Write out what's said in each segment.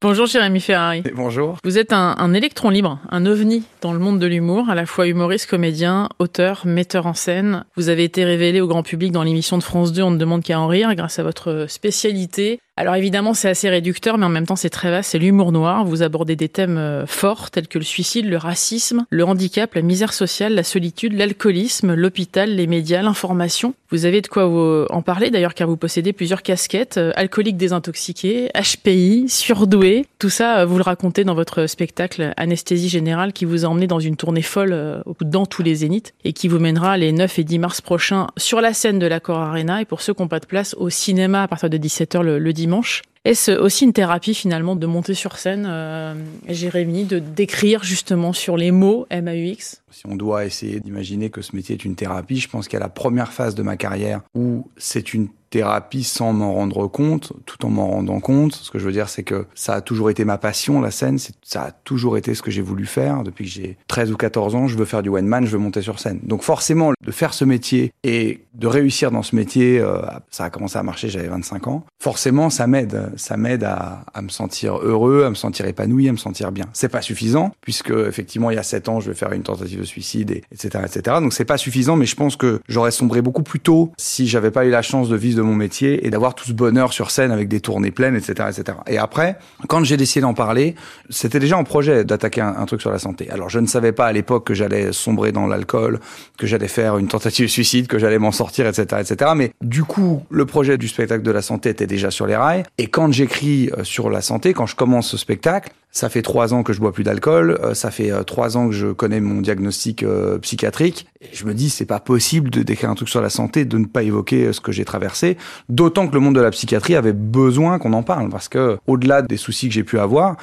Bonjour Jérémy Ferrari. bonjour. Vous êtes un, un, électron libre, un ovni dans le monde de l'humour, à la fois humoriste, comédien, auteur, metteur en scène. Vous avez été révélé au grand public dans l'émission de France 2 On ne demande qu'à en rire grâce à votre spécialité. Alors évidemment, c'est assez réducteur, mais en même temps, c'est très vaste. C'est l'humour noir. Vous abordez des thèmes euh, forts tels que le suicide, le racisme, le handicap, la misère sociale, la solitude, l'alcoolisme, l'hôpital, les médias, l'information. Vous avez de quoi vous en parler d'ailleurs, car vous possédez plusieurs casquettes euh, alcoolique désintoxiqué, HPI, surdoué. Tout ça, euh, vous le racontez dans votre spectacle Anesthésie générale, qui vous a emmené dans une tournée folle dans tous les zéniths et qui vous mènera les 9 et 10 mars prochains sur la scène de l'Accor Arena et pour ceux qui n'ont pas de place au cinéma à partir de 17h le, le dimanche dimanche est-ce aussi une thérapie finalement de monter sur scène, euh, Jérémy, de d'écrire justement sur les mots MAUX Si on doit essayer d'imaginer que ce métier est une thérapie, je pense qu'à la première phase de ma carrière où c'est une thérapie sans m'en rendre compte, tout en m'en rendant compte. Ce que je veux dire, c'est que ça a toujours été ma passion, la scène. Ça a toujours été ce que j'ai voulu faire. Depuis que j'ai 13 ou 14 ans, je veux faire du one man, je veux monter sur scène. Donc forcément, de faire ce métier et de réussir dans ce métier, euh, ça a commencé à marcher, j'avais 25 ans. Forcément, ça m'aide. Ça m'aide à, à, me sentir heureux, à me sentir épanoui, à me sentir bien. C'est pas suffisant, puisque effectivement, il y a 7 ans, je vais faire une tentative de suicide, et, etc., etc. Donc c'est pas suffisant, mais je pense que j'aurais sombré beaucoup plus tôt si j'avais pas eu la chance de vivre de mon métier et d'avoir tout ce bonheur sur scène avec des tournées pleines, etc., etc. Et après, quand j'ai décidé d'en parler, c'était déjà en projet d'attaquer un, un, truc sur la santé. Alors, je ne savais pas à l'époque que j'allais sombrer dans l'alcool, que j'allais faire une tentative de suicide, que j'allais m'en sortir, etc., etc. Mais du coup, le projet du spectacle de la santé était déjà sur les rails. Et quand j'écris euh, sur la santé, quand je commence ce spectacle, ça fait trois ans que je bois plus d'alcool, euh, ça fait euh, trois ans que je connais mon diagnostic psychiatrique. Et je me dis, c'est pas possible de décrire un truc sur la santé, de ne pas évoquer ce que j'ai traversé. D'autant que le monde de la psychiatrie avait besoin qu'on en parle, parce que au-delà des soucis que j'ai pu avoir,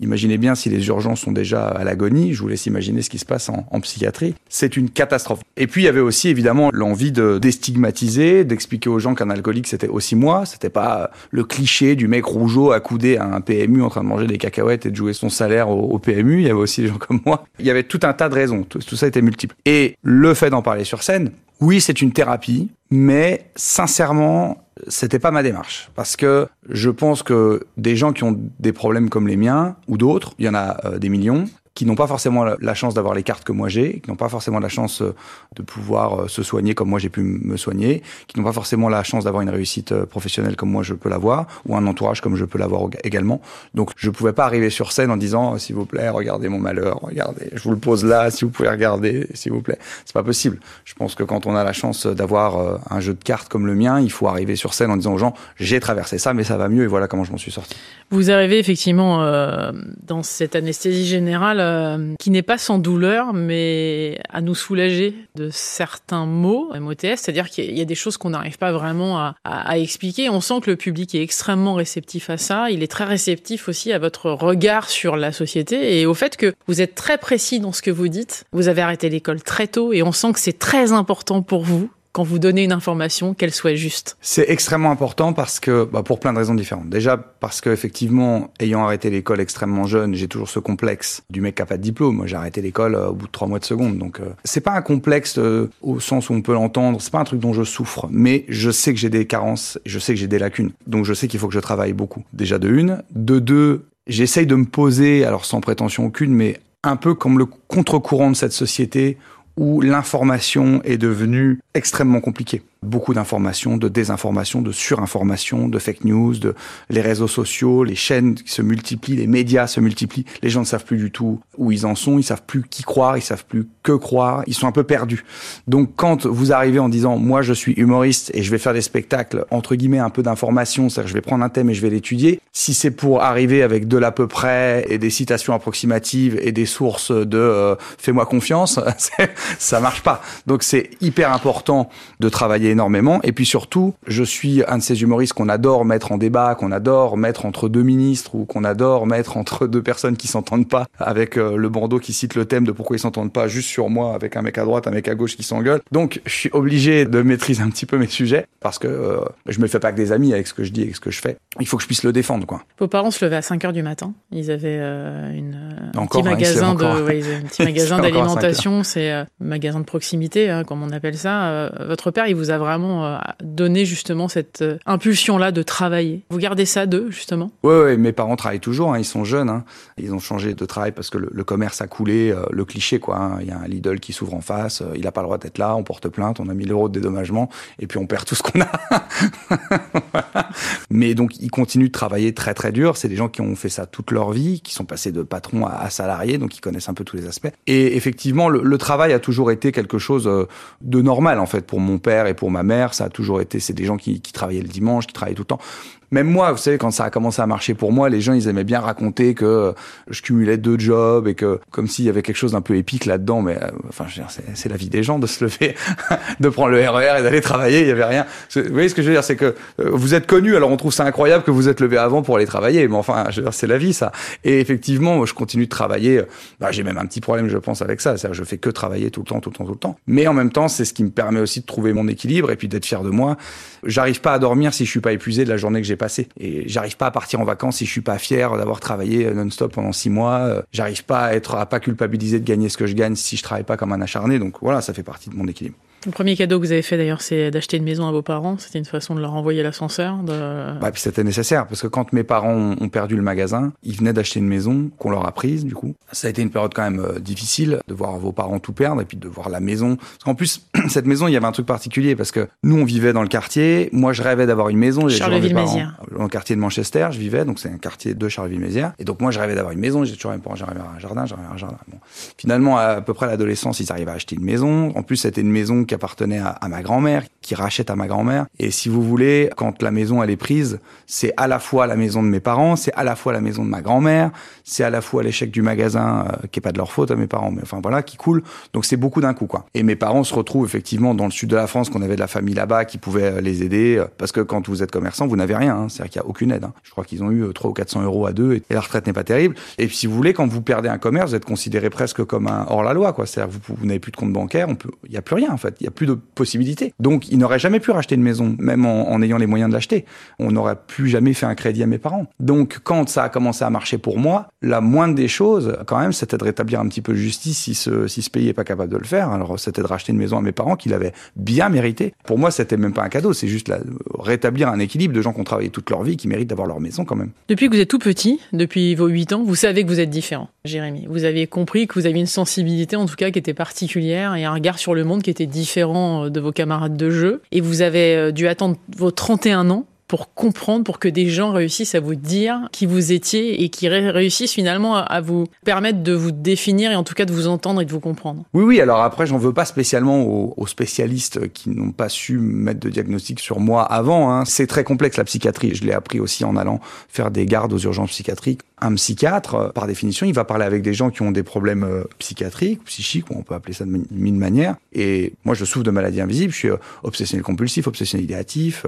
imaginez bien si les urgences sont déjà à l'agonie. Je vous laisse imaginer ce qui se passe en, psychiatrie. C'est une catastrophe. Et puis il y avait aussi évidemment l'envie de déstigmatiser, d'expliquer aux gens qu'un alcoolique c'était aussi moi. C'était pas le cliché du mec rougeau accoudé à un PMU en train de manger des cacahuètes et de jouer son salaire au, PMU. Il y avait aussi des gens comme moi. Il y avait tout un tas de raisons. Tout, ça était multiple. Fait d'en parler sur scène, oui, c'est une thérapie, mais sincèrement, c'était pas ma démarche. Parce que je pense que des gens qui ont des problèmes comme les miens ou d'autres, il y en a euh, des millions, qui n'ont pas forcément la chance d'avoir les cartes que moi j'ai, qui n'ont pas forcément la chance euh, de pouvoir euh, se soigner comme moi j'ai pu me soigner, qui n'ont pas forcément la chance d'avoir une réussite euh, professionnelle comme moi je peux l'avoir, ou un entourage comme je peux l'avoir également. Donc je pouvais pas arriver sur scène en disant s'il vous plaît regardez mon malheur, regardez, je vous le pose là, si vous pouvez regarder, s'il vous plaît. C'est pas possible. Je pense que quand on a la chance d'avoir un jeu de cartes comme le mien, il faut arriver sur scène en disant aux gens j'ai traversé ça mais ça va mieux et voilà comment je m'en suis sorti. Vous arrivez effectivement euh, dans cette anesthésie générale euh, qui n'est pas sans douleur, mais à nous soulager de certains mots MOTS, c'est-à-dire qu'il y a des choses qu'on n'arrive pas vraiment à, à, à, expliquer. On sent que le public est extrêmement réceptif à ça. Il est très réceptif aussi à votre regard sur la société et au fait que vous êtes très précis dans ce que vous dites. Vous avez arrêté l'école très tôt et on sent que c'est très important pour vous quand vous donnez une information, qu'elle soit juste C'est extrêmement important parce que, bah, pour plein de raisons différentes. Déjà parce que effectivement, ayant arrêté l'école extrêmement jeune, j'ai toujours ce complexe du mec qui a pas de diplôme. Moi, j'ai arrêté l'école euh, au bout de trois mois de seconde, donc euh, c'est pas un complexe euh, au sens où on peut l'entendre. C'est pas un truc dont je souffre, mais je sais que j'ai des carences, je sais que j'ai des lacunes. Donc je sais qu'il faut que je travaille beaucoup. Déjà de une, de deux, j'essaye de me poser, alors sans prétention aucune, mais un peu comme le contre-courant de cette société où l'information est devenue extrêmement compliquée. Beaucoup d'informations, de désinformation, de surinformation, de fake news, de les réseaux sociaux, les chaînes qui se multiplient, les médias se multiplient. Les gens ne savent plus du tout où ils en sont, ils savent plus qui croire, ils savent plus que croire, ils sont un peu perdus. Donc quand vous arrivez en disant moi je suis humoriste et je vais faire des spectacles entre guillemets un peu d'information, c'est-à-dire je vais prendre un thème et je vais l'étudier, si c'est pour arriver avec de l'à peu près et des citations approximatives et des sources de euh, fais-moi confiance, ça marche pas. Donc c'est hyper important de travailler énormément. Et puis surtout, je suis un de ces humoristes qu'on adore mettre en débat, qu'on adore mettre entre deux ministres ou qu'on adore mettre entre deux personnes qui s'entendent pas, avec euh, le bandeau qui cite le thème de pourquoi ils s'entendent pas juste sur moi, avec un mec à droite, un mec à gauche qui s'engueule. Donc je suis obligé de maîtriser un petit peu mes sujets parce que euh, je me fais pas que des amis avec ce que je dis et ce que je fais. Il faut que je puisse le défendre, quoi. Vos parents se levaient à 5 heures du matin. Ils avaient euh, une, un petit magasin de, ouais, un petit magasin d'alimentation. C'est euh, magasin de proximité, hein, comme on appelle ça. Euh, votre père, il vous a vraiment donné justement cette impulsion-là de travailler Vous gardez ça d'eux, justement? Oui, ouais, mes parents travaillent toujours, hein, ils sont jeunes, hein. ils ont changé de travail parce que le, commerce a coulé, le cliché, quoi. Hein. Il y a un Lidl qui s'ouvre en face, il n'a pas le droit d'être là, on porte plainte, on a 1000 euros de dédommagement, et puis on perd tout ce qu'on a. Mais donc, ils continuent de travailler très très dur. C'est des gens qui ont fait ça toute leur vie, qui sont passés de patron à, salarié, donc ils connaissent un peu tous les aspects. Et effectivement, le, travail a toujours été quelque chose euh, de normal en fait pour mon père et pour ma mère. Ça a toujours été. C'est des gens qui, qui travaillaient le dimanche, qui travaillaient tout le temps. Même moi, vous savez, quand ça a commencé à marcher pour moi, les gens, ils aimaient bien raconter que je cumulais deux jobs et que, comme s'il y avait quelque chose d'un peu épique là-dedans. Mais, euh, enfin, c'est la vie des gens de se lever, de prendre le RER e et d'aller travailler. Il y avait rien. Vous voyez ce que je veux dire? C'est que euh, vous êtes connu, alors on trouve ça incroyable que vous êtes levé avant pour aller travailler. Mais enfin, c'est la vie, ça. Et effectivement, je continue de travailler. Bah, j'ai même un petit problème, je pense, avec ça. C'est-à-dire, je fais que travailler tout le temps, tout le temps, tout le temps. Mais en même temps, c'est ce qui me permet aussi de trouver mon équilibre et puis d'être fier de moi. J'arrive pas à dormir si je suis pas épuisé de la journée que j'ai passée. Et j'arrive pas à partir en vacances si je suis pas fier d'avoir travaillé non-stop pendant six mois. Euh, j'arrive pas à être, à pas culpabiliser de gagner ce que je gagne si je travaille pas comme un acharné. Donc voilà, ça fait partie de mon équilibre. Le premier cadeau que vous avez fait d'ailleurs, c'est d'acheter une maison à vos parents. C'était une façon de leur envoyer l'ascenseur. De... Bah, puis c'était nécessaire parce que quand mes parents ont perdu le magasin, ils venaient d'acheter une maison qu'on leur a prise du coup. Ça a été une période quand même euh, difficile de voir vos parents tout perdre et puis de voir la maison. Parce qu'en plus, cette maison, il y avait un truc particulier parce que nous, on vivait dans le quartier. Moi, je rêvais d'avoir une maison. Charleville-Mézières. Dans le quartier de Manchester, je vivais. Donc c'est un quartier de Charleville-Mézières. Et donc moi, je rêvais d'avoir une maison. J'ai toujours mes parents, j'arrivais à un jardin, j'arrivais à un jardin. Bon. Finalement, à, peu près à l'adolescence, ils arrivaient à acheter une maison. En plus, c'était une maison qui appartenait à, ma grand-mère, qui rachète à ma grand-mère. Et si vous voulez, quand la maison elle est prise, c'est à la fois la maison de mes parents, c'est à la fois la maison de ma grand-mère, c'est à la fois l'échec du magasin, euh, qui est pas de leur faute à mes parents, mais enfin voilà, qui coule. Donc c'est beaucoup d'un coup, quoi. Et mes parents se retrouvent effectivement dans le sud de la France, qu'on avait de la famille là-bas qui pouvait euh, les aider, euh, parce que quand vous êtes commerçant, vous n'avez rien, hein. c'est-à-dire qu'il y a aucune aide. Hein. Je crois qu'ils ont eu 300 ou 400 euros à deux, et la retraite n'est pas terrible. Et si vous voulez, quand vous perdez un commerce, vous êtes considéré presque comme un hors la loi, quoi. C'est-à-dire vous, vous n'avez plus de compte bancaire, il y a plus rien en fait, il y a plus de possibilités. Donc il n'aurait jamais pu racheter une maison, même en, ayant les moyens de l'acheter. On n'aurait plus jamais fait un crédit à mes parents. Donc, quand ça a commencé à marcher pour moi, la moindre des choses, quand même, c'était de rétablir un petit peu de justice si ce, si ce pays n'est pas capable de le faire. Alors, c'était de racheter une maison à mes parents qu'il avait bien mérité. Pour moi, c'était même pas un cadeau, c'est juste rétablir un équilibre de gens qui ont travaillé toute leur vie, qui méritent d'avoir leur maison quand même. Depuis que vous êtes tout petit, depuis vos 8 ans, vous savez que vous êtes différent, Jérémy. Vous avez compris que vous aviez une sensibilité, en tout cas, qui était particulière et un regard sur le monde qui était différent de vos camarades de jeu. Et vous avez euh, dû attendre vos 31 ans pour comprendre, pour que des gens réussissent à vous dire qui vous étiez et qui réussissent finalement à vous permettre de vous définir et en tout cas de vous entendre et de vous comprendre. Oui, oui. Alors après, j'en veux pas spécialement aux, spécialistes qui n'ont pas su mettre de diagnostic sur moi avant. Hein. C'est très complexe la psychiatrie. Je l'ai appris aussi en allant faire des gardes aux urgences psychiatriques. Un psychiatre, euh, par définition, il va parler avec des gens qui ont des problèmes euh, psychiatriques, psychiques, on peut appeler ça de mille manières. Et moi, je souffre de maladies invisibles. Je suis euh, obsessionnel compulsif, obsessionnel idéatif.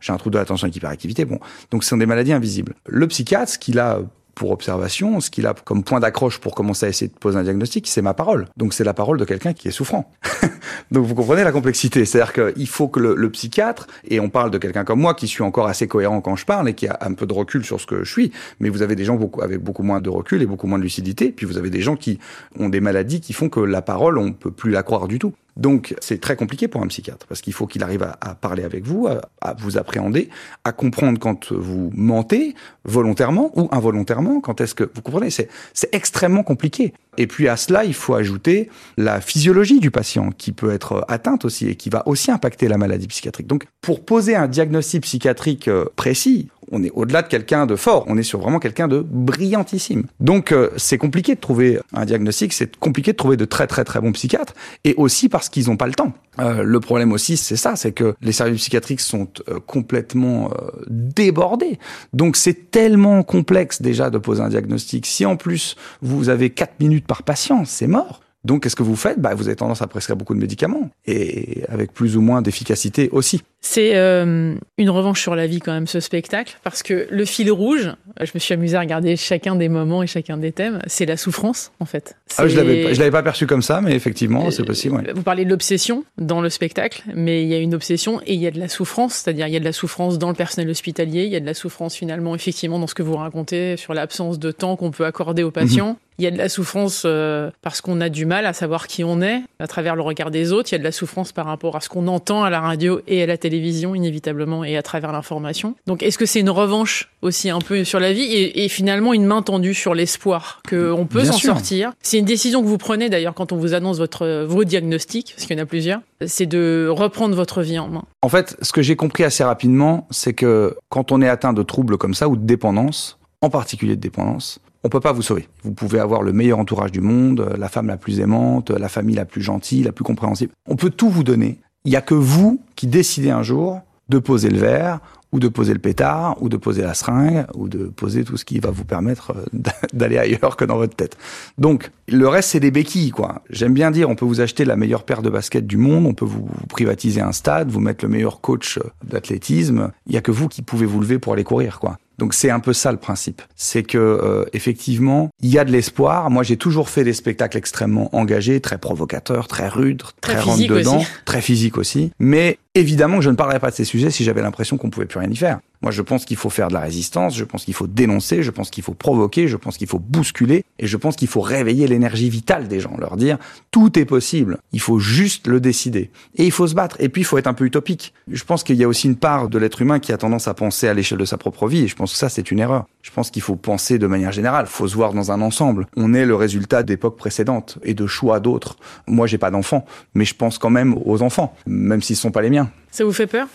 J'ai un trou de l'attention avec hyperactivité. Bon, donc ce sont des maladies invisibles. Le psychiatre, ce qu'il a pour observation, ce qu'il a comme point d'accroche pour commencer à essayer de poser un diagnostic, c'est ma parole. Donc c'est la parole de quelqu'un qui est souffrant. Donc vous comprenez la complexité. C'est-à-dire qu'il faut que le, psychiatre, et on parle de quelqu'un comme moi qui suis encore assez cohérent quand je parle et qui a un peu de recul sur ce que je suis, mais vous avez des gens beaucoup, avec beaucoup moins de recul et beaucoup moins de lucidité, puis vous avez des gens qui ont des maladies qui font que la parole, on peut plus la croire du tout. Donc c'est très compliqué pour un psychiatre parce qu'il faut qu'il arrive à, parler avec vous, à, vous appréhender, à comprendre quand vous mentez volontairement ou involontairement. Quand est-ce que vous comprenez C'est extrêmement compliqué. Et puis à cela, il faut ajouter la physiologie du patient qui peut être atteinte aussi et qui va aussi impacter la maladie psychiatrique. Donc pour poser un diagnostic psychiatrique euh, précis, on est au-delà de quelqu'un de fort, on est sur vraiment quelqu'un de brillantissime. Donc euh, c'est compliqué de trouver un diagnostic, c'est compliqué de trouver de très très très bons psychiatres, et aussi parce qu'ils n'ont pas le temps. Euh, le problème aussi, c'est ça, c'est que les services psychiatriques sont euh, complètement débordés. Donc c'est tellement complexe déjà de poser un diagnostic. Si en plus vous avez 4 minutes par patient, c'est mort. Donc, qu'est-ce que vous faites? Bah, Vous avez tendance à prescrire beaucoup de médicaments, et avec plus ou moins d'efficacité aussi. C'est euh, une revanche sur la vie quand même ce spectacle, parce que le fil rouge, je me suis amusé à regarder chacun des moments et chacun des thèmes, c'est la souffrance en fait. Ah, je l'avais, l'avais pas perçu comme ça, mais effectivement, c'est possible. Vous parlez de l'obsession dans le spectacle, mais il y a une obsession et il y a de la souffrance, c'est-à-dire il y a de la souffrance dans le personnel hospitalier, il y a de la souffrance finalement effectivement dans ce que vous racontez sur l'absence de temps qu'on peut accorder aux patients. Il y a de la souffrance euh, parce qu'on a du mal à savoir qui on est à travers le regard des autres. Il y a de la souffrance par rapport à ce qu'on entend à la radio et à la télévision, inévitablement, et à travers l'information. Donc, est-ce que c'est une revanche aussi un peu sur la vie et, et finalement une main tendue sur l'espoir qu'on peut s'en sortir? C'est une décision que vous prenez d'ailleurs quand on vous annonce votre, vos diagnostics, parce qu'il y en a plusieurs, c'est de reprendre votre vie en main. En fait, ce que j'ai compris assez rapidement, c'est que quand on est atteint de troubles comme ça ou de dépendance, en particulier de dépendance, on peut pas vous sauver. Vous pouvez avoir le meilleur entourage du monde, la femme la plus aimante, la famille la plus gentille, la plus compréhensible. On peut tout vous donner. Il y a que vous qui décidez un jour de poser le verre ou de poser le pétard, ou de poser la seringue, ou de poser tout ce qui va vous permettre euh, d'aller ailleurs que dans votre tête. Donc, le reste, c'est des béquilles, quoi. J'aime bien dire, on peut vous acheter la meilleure paire de baskets du monde, on peut vous, privatiser un stade, vous mettre le meilleur coach d'athlétisme. Il y a que vous qui pouvez vous lever pour aller courir, quoi. Donc c'est un peu ça le principe. C'est que euh, effectivement, il y a de l'espoir. Moi, j'ai toujours fait des spectacles extrêmement engagés, très provocateurs, très rudes, très, très rentre dedans, très physiques aussi. Mais évidemment que je ne parlerais pas de ces sujets si j'avais l'impression qu'on pouvait plus rien y faire. Moi, je pense qu'il faut faire de la résistance, je pense qu'il faut dénoncer, je pense qu'il faut provoquer, je pense qu'il faut bousculer, et je pense qu'il faut réveiller l'énergie vitale des gens, leur dire tout est possible, il faut juste le décider. Et il faut se battre, et puis il faut être un peu utopique. Je pense qu'il y a aussi une part de l'être humain qui a tendance à penser à l'échelle de sa propre vie, et je pense que ça, c'est une erreur. Je pense qu'il faut penser de manière générale, faut se voir dans un ensemble. On est le résultat d'époques précédentes et de choix d'autres. Moi, j'ai pas d'enfants, mais je pense quand même aux enfants, même s'ils sont pas les miens. Ça vous fait peur?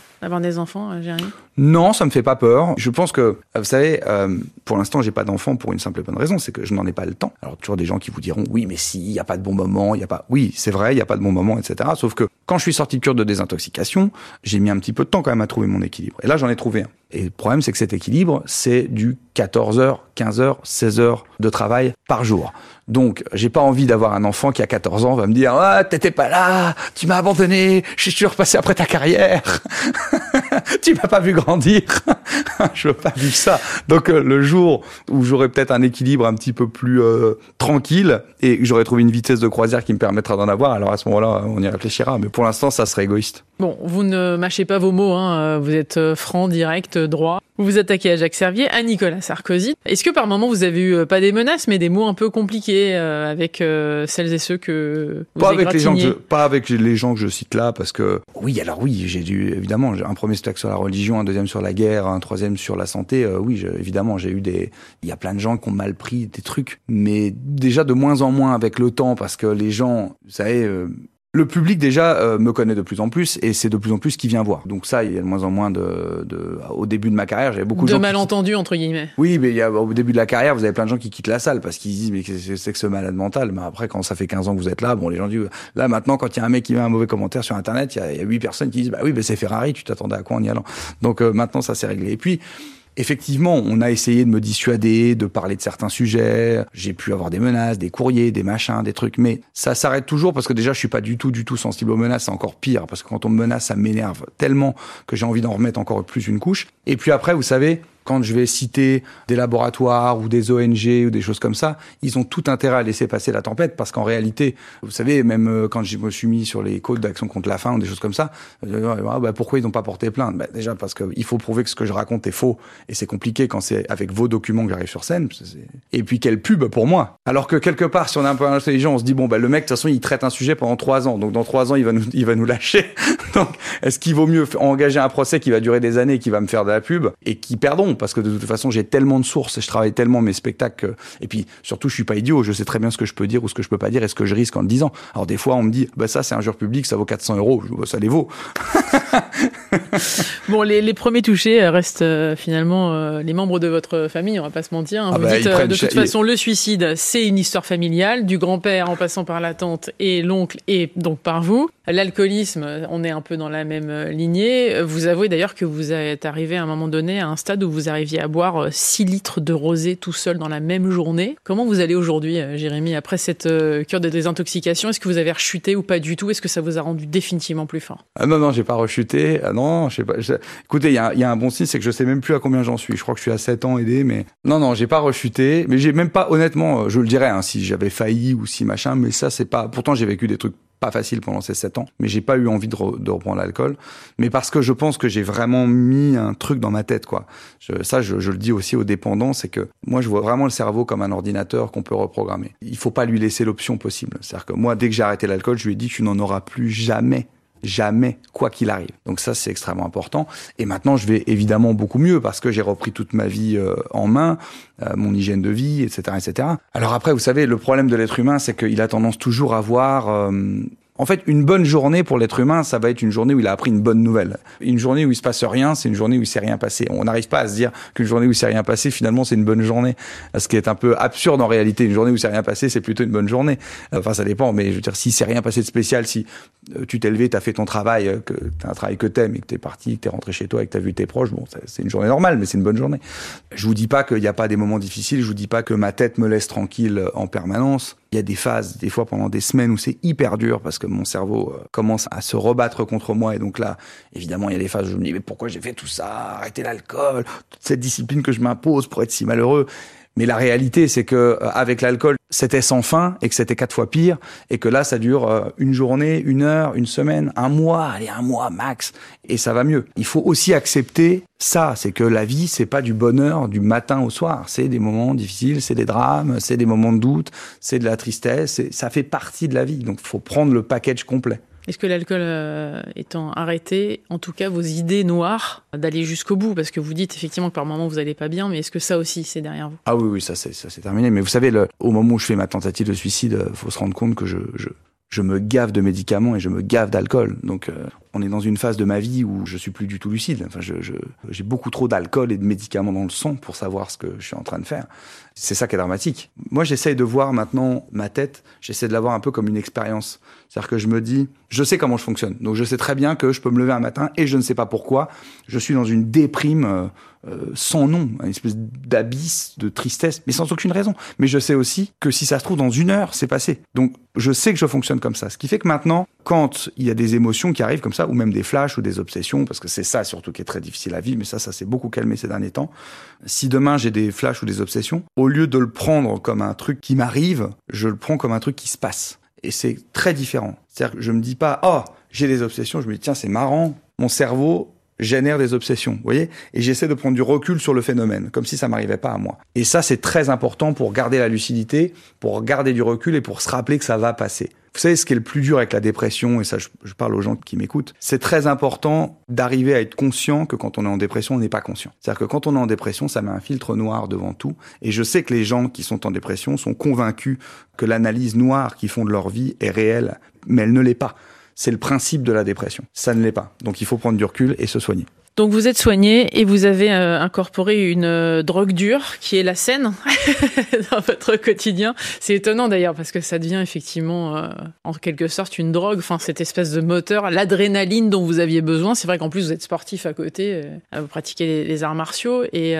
Des enfants, euh, Non, ça me fait pas peur. Je pense que, euh, vous savez, euh, pour l'instant, j'ai pas d'enfants pour une simple et bonne raison, c'est que je n'en ai pas le temps. Alors toujours des gens qui vous diront, oui, mais si, il y a pas de bon moment, il y a pas. Oui, c'est vrai, il y a pas de bon moment, etc. Sauf que quand je suis sorti de cure de désintoxication, j'ai mis un petit peu de temps quand même à trouver mon équilibre. Et là, j'en ai trouvé un. Et le problème, c'est que cet équilibre, c'est du 14 heures, 15 heures, 16 heures de travail par jour. Donc, j'ai pas envie d'avoir un enfant qui a 14 ans va me dire ah t'étais pas là, tu m'as abandonné, je suis repassé après ta carrière, tu m'as pas vu grandir, je veux pas vivre ça. Donc euh, le jour où j'aurai peut-être un équilibre un petit peu plus euh, tranquille et j'aurai trouvé une vitesse de croisière qui me permettra d'en avoir, alors à ce moment-là on y réfléchira. Mais pour l'instant ça serait égoïste. Bon, vous ne mâchez pas vos mots, hein. vous êtes euh, franc, direct, droit. Vous vous attaquez à Jacques Servier, à Nicolas Sarkozy. Est-ce que par moment vous avez eu euh, pas des menaces, mais des mots un peu compliqués euh, avec euh, celles et ceux que vous pas avec les gens que je, pas avec les gens que je cite là, parce que oui, alors oui, j'ai dû évidemment un premier spectacle sur la religion, un deuxième sur la guerre, un troisième sur la santé. oui, évidemment, j'ai eu des, il y a plein de gens qui ont mal pris des trucs, mais déjà de moins en moins avec le temps, parce que les gens, vous savez le public déjà euh, me connaît de plus en plus et c'est de plus en plus qui vient voir. Donc ça, il y a de moins en moins de, de au début de ma carrière, j'avais beaucoup de, de malentendus entre guillemets. Oui, mais il y a, au début de la carrière, vous avez plein de gens qui quittent la salle parce qu'ils disent mais c'est que ce malade mental? Mais après, quand ça fait 15 ans que vous êtes là, bon, les gens disent là maintenant, quand il y a un mec qui met un mauvais commentaire sur internet, il y a, huit personnes qui disent bah oui, mais c'est Ferrari, tu t'attendais à quoi en y allant? Donc euh, maintenant, ça s'est réglé. Et puis Effectivement, on a essayé de me dissuader, de parler de certains sujets. J'ai pu avoir des menaces, des courriers, des machins, des trucs, mais ça s'arrête toujours parce que déjà, je suis pas du tout, du tout sensible aux menaces. C'est encore pire parce que quand on me menace, ça m'énerve tellement que j'ai envie d'en remettre encore plus une couche. Et puis après, vous savez, quand je vais citer des laboratoires ou des ONG ou des choses comme ça, ils ont tout intérêt à laisser passer la tempête parce qu'en réalité, vous savez, même euh, quand je me suis mis sur les côtes d'action contre la faim ou des choses comme ça, ah, bah, pourquoi ils n'ont pas porté plainte? Bah, Déjà parce qu'il faut prouver que ce que je raconte est faux et c'est compliqué quand c'est avec vos documents que j'arrive sur scène. Et puis quelle pub pour moi Alors que quelque part, si on est un peu intelligent, on se dit bon bah le mec de toute façon il traite un sujet pendant trois ans, donc dans trois ans il va nous il va nous lâcher. donc est-ce qu'il vaut mieux engager un procès qui va durer des années, qui va me faire de la pub et qui perdons parce que de toute façon j'ai tellement de sources je travaille tellement mes spectacles et puis surtout je suis pas idiot, je sais très bien ce que je peux dire ou ce que je peux pas dire et ce que je risque en le disant. Alors des fois on me dit bah ça c'est un jeu public, ça vaut 400 euros, bah, ça les vaut. bon les, les, premiers touchés euh, restent euh, finalement euh, les membres de votre famille, on va pas se mentir. Hein. Ah Vous bah, dites de toute façon le suicide c'est une histoire familiale, du grand-père en passant par la tante et l'oncle et donc par vous. L'alcoolisme, on est un peu dans la même lignée. Vous avouez d'ailleurs que vous êtes arrivé à un moment donné à un stade où vous arriviez à boire 6 euh, litres de rosé tout seul dans la même journée. Comment vous allez aujourd'hui, euh, Jérémy, après cette euh, cure de désintoxication Est-ce que vous avez rechuté ou pas du tout? Est-ce que ça vous a rendu définitivement plus fort? Ah Non, non, j'ai pas rechuté. Ah non, je sais pas. Écoutez, il y, y a, un bon signe, c'est que je sais même plus à combien j'en suis. Je crois que je suis à 7 ans aidé, mais non, non, j'ai pas rechuté. Mais j'ai même pas, honnêtement, je le dirais, hein, si j'avais failli ou si machin, mais ça, c'est pas. Pourtant, j'ai vécu des trucs pas facile pendant ces sept ans, mais j'ai pas eu envie de, reprendre l'alcool, mais parce que je pense que j'ai vraiment mis un truc dans ma tête, quoi. ça, je, le dis aussi aux dépendants, c'est que moi, je vois vraiment le cerveau comme un ordinateur qu'on peut reprogrammer. Il faut pas lui laisser l'option possible. C'est-à-dire que moi, dès que j'ai arrêté l'alcool, je lui ai dit, tu n'en auras plus jamais jamais, quoi qu'il arrive. Donc ça, c'est extrêmement important. Et maintenant, je vais évidemment beaucoup mieux parce que j'ai repris toute ma vie euh, en main, euh, mon hygiène de vie, etc., etc. Alors après, vous savez, le problème de l'être humain, c'est qu'il a tendance toujours à voir euh, en fait, une bonne journée pour l'être humain, ça va être une journée où il a appris une bonne nouvelle. Une journée où il se passe rien, c'est une journée où il s'est rien passé. On n'arrive pas à se dire qu'une journée où il s'est rien passé, finalement, c'est une bonne journée. Ce qui est un peu absurde en réalité. Une journée où il s'est rien passé, c'est plutôt une bonne journée. Enfin, ça dépend, mais je veux dire, si c'est rien passé de spécial, si euh, tu t'es levé, t'as fait ton travail, euh, que t'as un travail que t'aimes et que t'es parti, que t'es rentré chez toi et que t'as vu tes proches, bon, c'est une journée normale, mais c'est une bonne journée. Je vous dis pas qu'il n'y a pas des moments difficiles, je vous dis pas que ma tête me laisse tranquille en permanence. Il y a des phases, des fois pendant des semaines où c'est hyper dur parce que mon cerveau euh, commence à se rebattre contre moi. Et donc là, évidemment, il y a des phases où je me dis, mais pourquoi j'ai fait tout ça? Arrêter l'alcool, toute cette discipline que je m'impose pour être si malheureux. Mais la réalité, c'est que euh, avec l'alcool, c'était sans fin et que c'était quatre fois pire et que là, ça dure euh, une journée, une heure, une semaine, un mois, allez, un mois max et ça va mieux. Il faut aussi accepter ça, c'est que la vie, c'est pas du bonheur du matin au soir. C'est des moments difficiles, c'est des drames, c'est des moments de doute, c'est de la tristesse, ça fait partie de la vie. Donc, faut prendre le package complet. Est-ce que l'alcool euh, étant arrêté, en tout cas vos idées noires d'aller jusqu'au bout? Parce que vous dites effectivement que par moment vous n'allez pas bien, mais est-ce que ça aussi c'est derrière vous? Ah oui, oui, ça c'est terminé. Mais vous savez, au moment où je fais ma tentative de suicide, il faut se rendre compte que je me gave de médicaments et je me gave d'alcool. Donc euh, on est dans une phase de ma vie où je suis plus du tout lucide. Enfin, j'ai beaucoup trop d'alcool et de médicaments dans le sang pour savoir ce que je suis en train de faire. C'est ça qui est dramatique. Moi, j'essaye de voir maintenant ma tête, j'essaie de la voir un peu comme une expérience. C'est-à-dire que je me dis, je sais comment je fonctionne. Donc je sais très bien que je peux me lever un matin et je ne sais pas pourquoi, je suis dans une déprime euh, euh, sans nom, une espèce d'abysse de tristesse, mais sans aucune raison. Mais je sais aussi que si ça se trouve dans une heure, c'est passé. Donc je sais que je fonctionne comme ça. Ce qui fait que maintenant, quand il y a des émotions qui arrivent comme ça, ou même des flashs ou des obsessions, parce que c'est ça surtout qui est très difficile à vivre, mais ça, ça s'est beaucoup calmé ces derniers temps. Si demain j'ai des flashs ou des obsessions, au lieu de le prendre comme un truc qui m'arrive, je le prends comme un truc qui se passe. Et c'est très différent. C'est-à-dire que je me dis pas, oh, j'ai des obsessions, je me dis, tiens, c'est marrant, mon cerveau génère des obsessions, vous voyez? Et j'essaie de prendre du recul sur le phénomène, comme si ça m'arrivait pas à moi. Et ça, c'est très important pour garder la lucidité, pour garder du recul et pour se rappeler que ça va passer. Vous savez, ce qui est le plus dur avec la dépression, et ça, je, parle aux gens qui m'écoutent, c'est très important d'arriver à être conscient que quand on est en dépression, on n'est pas conscient. C'est-à-dire que quand on est en dépression, ça met un filtre noir devant tout. Et je sais que les gens qui sont en dépression sont convaincus que l'analyse noire qu'ils font de leur vie est réelle, mais elle ne l'est pas. C'est le principe de la dépression. Ça ne l'est pas. Donc il faut prendre du recul et se soigner. Donc vous êtes soigné et vous avez euh, incorporé une euh, drogue dure qui est la scène dans votre quotidien. C'est étonnant d'ailleurs parce que ça devient effectivement euh, en quelque sorte une drogue, enfin cette espèce de moteur, l'adrénaline dont vous aviez besoin. C'est vrai qu'en plus vous êtes sportif à côté, vous pratiquez les, les, arts martiaux et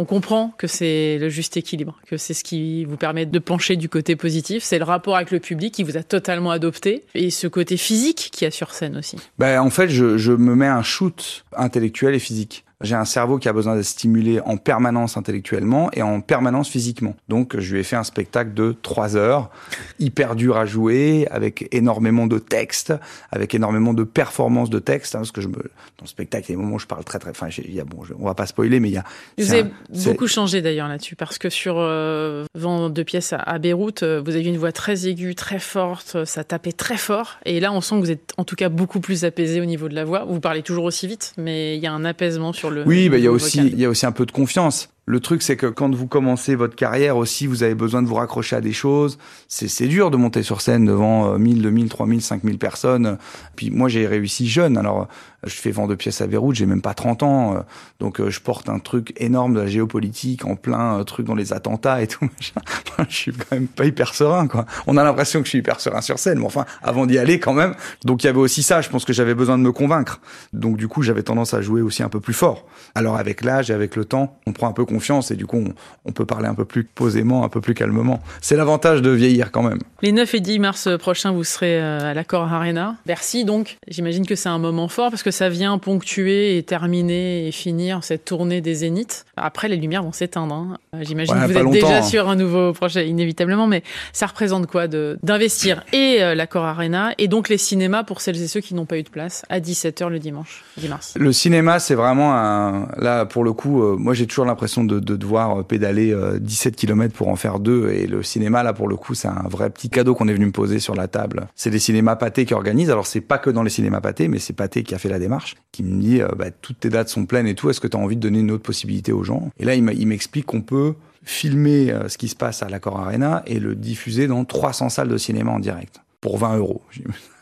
on comprend que c'est le juste équilibre, que c'est ce qui vous permet de pencher du côté positif. C'est le rapport avec le public qui vous a totalement adopté et ce côté physique qui a sur scène aussi. Ben, en fait, je, je me mets un shoot intellectuel et physique. J'ai un cerveau qui a besoin d'être stimulé en permanence intellectuellement et en permanence physiquement. Donc, je lui ai fait un spectacle de trois heures, hyper dur à jouer, avec énormément de textes, avec énormément de performances de textes, hein, parce que je me, dans le spectacle, il y a des moments où je parle très très, enfin, il y a, bon, on va pas spoiler, mais il y a. Vous avez beaucoup changé d'ailleurs là-dessus, parce que sur euh, Vent de pièces à, Beyrouth, euh, vous aviez une voix très aiguë, très forte, ça tapait très fort, et là, on sent que vous êtes en tout cas beaucoup plus apaisé au niveau de la voix. Vous parlez toujours aussi vite, mais il y a un apaisement sur oui, bah, il y a aussi il y a aussi un peu de confiance. Le truc, c'est que quand vous commencez votre carrière aussi, vous avez besoin de vous raccrocher à des choses. C'est dur de monter sur scène devant 1000, 2000, 3000, 5000 personnes. Puis moi, j'ai réussi jeune. Alors, je fais vent de pièces à Beyrouth, j'ai même pas 30 ans. Donc, euh, je porte un truc énorme de la géopolitique en plein euh, truc dans les attentats et tout. je suis quand même pas hyper serein, quoi. On a l'impression que je suis hyper serein sur scène, mais enfin, avant d'y aller quand même. Donc, il y avait aussi ça. Je pense que j'avais besoin de me convaincre. Donc, du coup, j'avais tendance à jouer aussi un peu plus fort. Alors, avec l'âge et avec le temps, on prend un peu confiance et du coup on, peut parler un peu plus posément, un peu plus calmement. C'est l'avantage de vieillir quand même. Les 9 et 10 mars prochains, vous serez euh, à l'accord Arena. Bercy donc, j'imagine que c'est un moment fort parce que ça vient ponctuer et terminer et finir cette tournée des Zéniths. Après les lumières vont s'éteindre. Hein. J'imagine que vous êtes déjà hein. sur un nouveau projet. projet inévitablement, mais ça représente quoi d'investir et euh, l'accord Arena et donc les cinémas pour celles et ceux qui n'ont pas eu de place à 17h le dimanche 10 mars? Le cinéma, c'est vraiment un là pour le coup, euh, moi j'ai toujours l'impression de, de, devoir pédaler 17 km pour en faire deux et le cinéma là pour le coup, c'est un vrai petit cadeau qu'on est venu me poser sur la table. C'est les cinémas pâtés qui organisent. Alors c'est pas que dans les cinémas pâtés, mais c'est Pâté qui a fait la démarche, qui me dit bah, toutes tes dates sont pleines et tout. Est-ce que tu as envie de donner une autre possibilité aux gens? Et là il m'explique qu'on peut filmer euh, ce qui se passe à l'Accor Arena et le diffuser dans 300 salles de cinéma en direct pour 20 euros.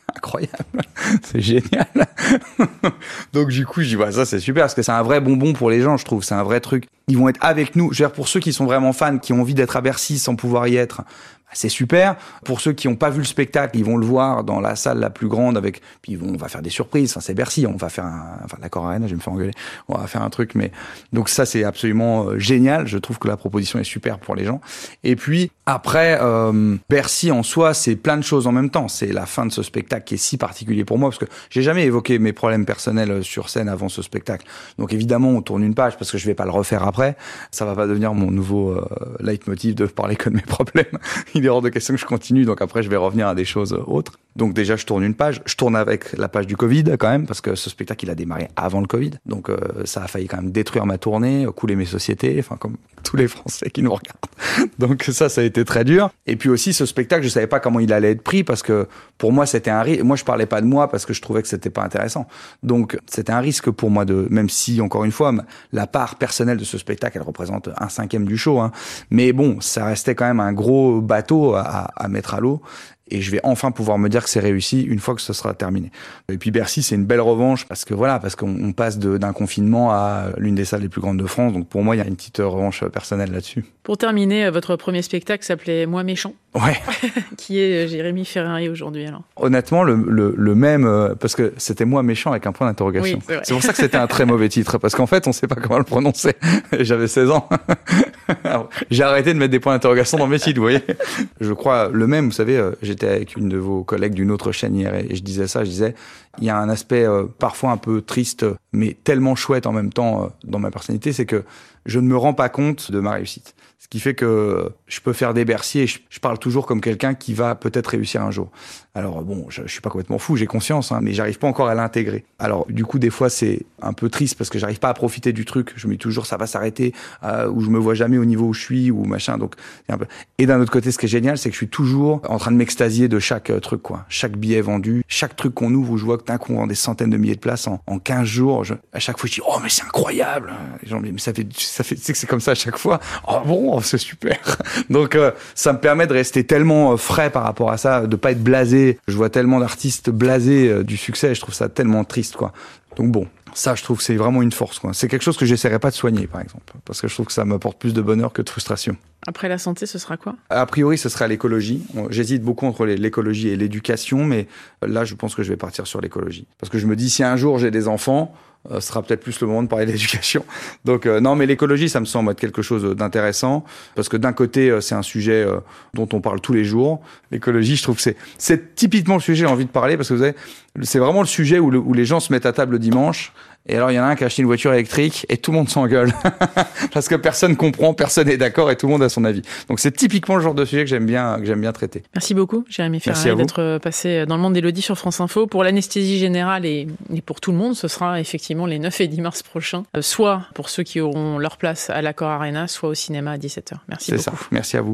Incroyable, c'est génial. Donc du coup, je dis ça c'est super parce que c'est un vrai bonbon pour les gens, je trouve. C'est un vrai truc. Ils vont être avec nous. Je veux pour ceux qui sont vraiment fans, qui ont envie d'être à Bercy sans pouvoir y être, c'est super. Pour ceux qui n'ont pas vu le spectacle, ils vont le voir dans la salle la plus grande avec, puis vont, on va faire des surprises. Enfin, c'est Bercy, on va faire un, enfin, d'accord, Arena, je vais me faire engueuler. On va faire un truc, mais donc ça, c'est absolument euh, génial. Je trouve que la proposition est super pour les gens. Et puis après, euh, Bercy en soi, c'est plein de choses en même temps. C'est la fin de ce spectacle qui est si particulier pour moi parce que j'ai jamais évoqué mes problèmes personnels sur scène avant ce spectacle. Donc évidemment, on tourne une page parce que je vais pas le refaire après. Ça va pas devenir mon nouveau euh, leitmotiv de parler que de mes problèmes il est hors de question que je continue, donc après je vais revenir à des choses autres. Donc déjà je tourne une page, je tourne avec la page du Covid quand même, parce que ce spectacle il a démarré avant le Covid, donc euh, ça a failli quand même détruire ma tournée, couler mes sociétés, enfin comme tous les Français qui nous regardent. Donc ça, ça a été très dur. Et puis aussi ce spectacle, je savais pas comment il allait être pris parce que pour moi c'était un risque. Moi je parlais pas de moi parce que je trouvais que c'était pas intéressant. Donc c'était un risque pour moi de, même si encore une fois la part personnelle de ce spectacle elle représente un cinquième du show, hein. mais bon ça restait quand même un gros bateau à, à mettre à l'eau et je vais enfin pouvoir me dire que c'est réussi une fois que ce sera terminé. Et puis Bercy, c'est une belle revanche parce que voilà, parce qu'on passe d'un confinement à l'une des salles les plus grandes de France. Donc pour moi, il y a une petite revanche personnelle là-dessus. Pour terminer, euh, votre premier spectacle s'appelait Moi méchant. Ouais. qui est euh, Jérémy Ferrari aujourd'hui alors. Honnêtement, le, le, le même euh, parce que c'était Moi méchant avec un point d'interrogation. Oui, c'est pour ça que c'était un très mauvais titre parce qu'en fait, on sait pas comment le prononcer. J'avais 16 ans. J'ai arrêté de mettre des points d'interrogation dans mes titres, vous voyez. Je crois le même, vous savez, j'étais avec une de vos collègues d'une autre chaîne hier et je disais ça, je disais, il y a un aspect euh, parfois un peu triste, mais tellement chouette en même temps euh, dans ma personnalité, c'est que je ne me rends pas compte de ma réussite. Ce qui fait que je peux faire des berciers et je, parle toujours comme quelqu'un qui va peut-être réussir un jour. Alors bon, je, je suis pas complètement fou, j'ai conscience, hein, mais j'arrive pas encore à l'intégrer. Alors du coup, des fois, c'est un peu triste parce que j'arrive pas à profiter du truc. Je me dis toujours, ça va s'arrêter, euh, ou je me vois jamais au niveau où je suis, ou machin. Donc. Et d'un autre côté, ce qui est génial, c'est que je suis toujours en train de m'extasier de chaque euh, truc, quoi. Chaque billet vendu, chaque truc qu'on ouvre, je vois que d'un coup, on des centaines de milliers de places en, en 15 jours. Je, à chaque fois, je dis, oh, mais c'est incroyable. Les gens me disent, mais ça fait, ça fait, c'est que c'est comme ça à chaque fois. Oh bon, c'est super. Donc, euh, ça me permet de rester tellement euh, frais par rapport à ça, de pas être blasé. Je vois tellement d'artistes blasés euh, du succès, je trouve ça tellement triste, quoi. Donc bon, ça, je trouve que c'est vraiment une force. C'est quelque chose que j'essaierai pas de soigner, par exemple, parce que je trouve que ça m'apporte plus de bonheur que de frustration. Après la santé, ce sera quoi? A priori, ce sera l'écologie. J'hésite beaucoup entre l'écologie et l'éducation, mais là, je pense que je vais partir sur l'écologie. Parce que je me dis, si un jour j'ai des enfants, euh, ce sera peut-être plus le moment de parler d'éducation. Donc euh, non, mais l'écologie, ça me semble être quelque chose d'intéressant, parce que d'un côté, euh, c'est un sujet dont on parle tous les jours. L'écologie, je trouve que c'est typiquement le sujet j'ai envie de parler, parce que vous savez, c'est vraiment le sujet où, où les gens se mettent à table le dimanche et alors, il y en a un qui a acheté une voiture électrique et tout le monde s'engueule. Parce que personne comprend, personne n'est d'accord et tout le monde a son avis. Donc, c'est typiquement le genre de sujet que j'aime bien, que j'aime bien traiter. Merci beaucoup, Jérémy Ferrari, d'être passé dans le monde d'Elodie sur France Info. Pour l'anesthésie générale et, et, pour tout le monde, ce sera effectivement les 9 et 10 mars prochains. Euh, soit pour ceux qui auront leur place à l'Accord Arena, soit au cinéma à 17h. Merci beaucoup. C'est ça. Merci à vous.